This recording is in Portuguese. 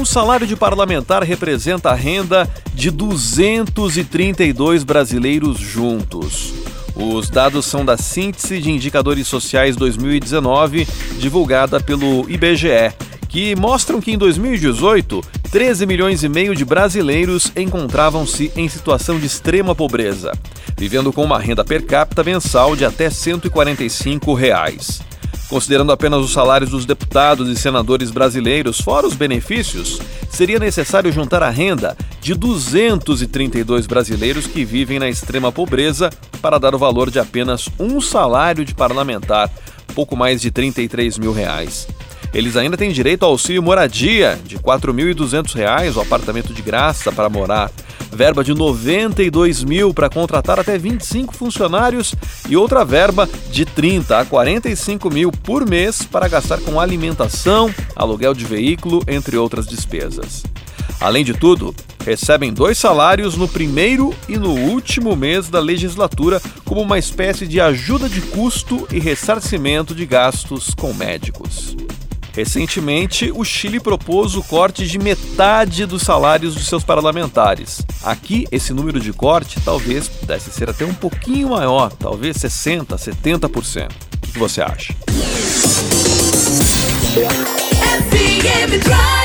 Um salário de parlamentar representa a renda de 232 brasileiros juntos. Os dados são da Síntese de Indicadores Sociais 2019, divulgada pelo IBGE, que mostram que em 2018, 13 milhões e meio de brasileiros encontravam-se em situação de extrema pobreza, vivendo com uma renda per capita mensal de até 145 reais. Considerando apenas os salários dos deputados e senadores brasileiros, fora os benefícios, seria necessário juntar a renda de 232 brasileiros que vivem na extrema pobreza para dar o valor de apenas um salário de parlamentar, pouco mais de 33 mil reais. Eles ainda têm direito ao auxílio moradia de R$ 4.200, o apartamento de graça para morar, verba de 92 mil para contratar até 25 funcionários e outra verba de 30 a 45 mil por mês para gastar com alimentação, aluguel de veículo, entre outras despesas. Além de tudo, recebem dois salários no primeiro e no último mês da legislatura como uma espécie de ajuda de custo e ressarcimento de gastos com médicos. Recentemente, o Chile propôs o corte de metade dos salários dos seus parlamentares. Aqui, esse número de corte talvez pudesse ser até um pouquinho maior, talvez 60%, 70%. O que você acha? FM.